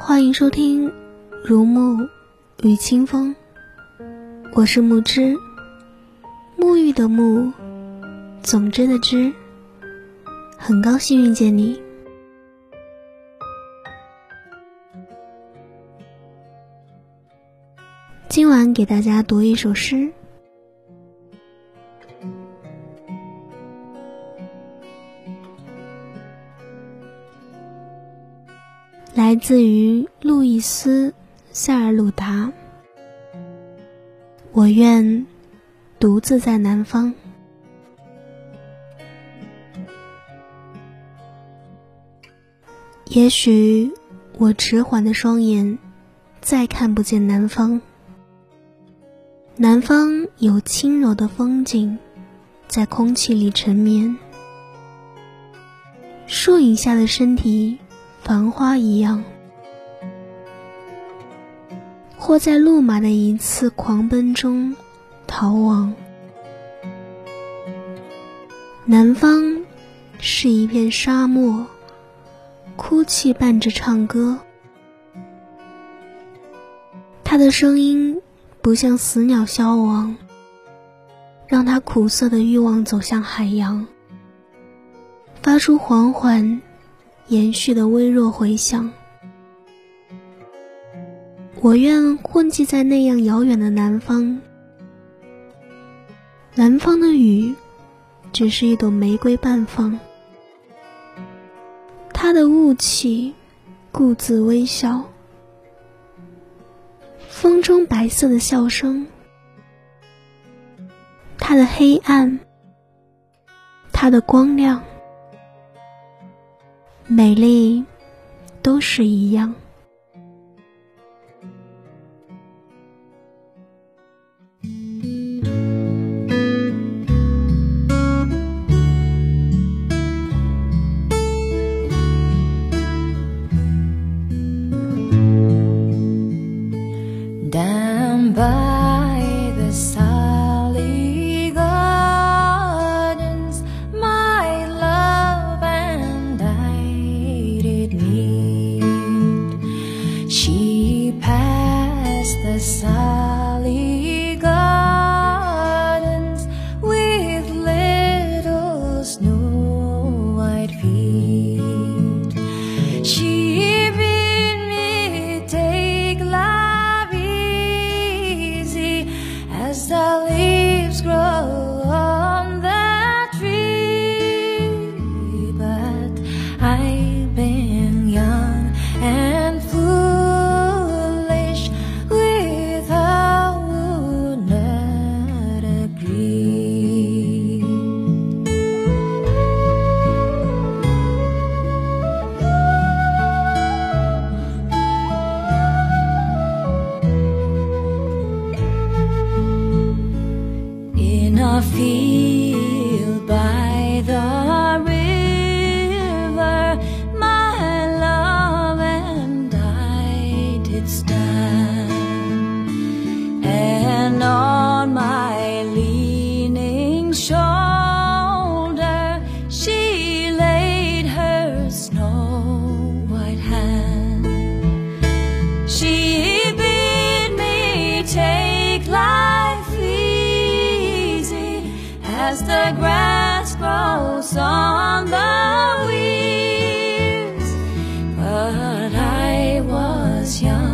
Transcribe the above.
欢迎收听《如沐与清风》，我是木之，沐浴的沐，总之的之，很高兴遇见你。今晚给大家读一首诗。来自于路易斯·塞尔鲁达。我愿独自在南方。也许我迟缓的双眼再看不见南方。南方有轻柔的风景，在空气里沉眠。树影下的身体。繁花一样，或在路马的一次狂奔中逃亡。南方是一片沙漠，哭泣伴着唱歌。他的声音不像死鸟消亡，让他苦涩的欲望走向海洋，发出缓缓。延续的微弱回响，我愿混迹在那样遥远的南方。南方的雨，只是一朵玫瑰半放，它的雾气，故自微笑。风中白色的笑声，它的黑暗，它的光亮。美丽，都是一样。The sun. The grass grows on the weeds. But I was young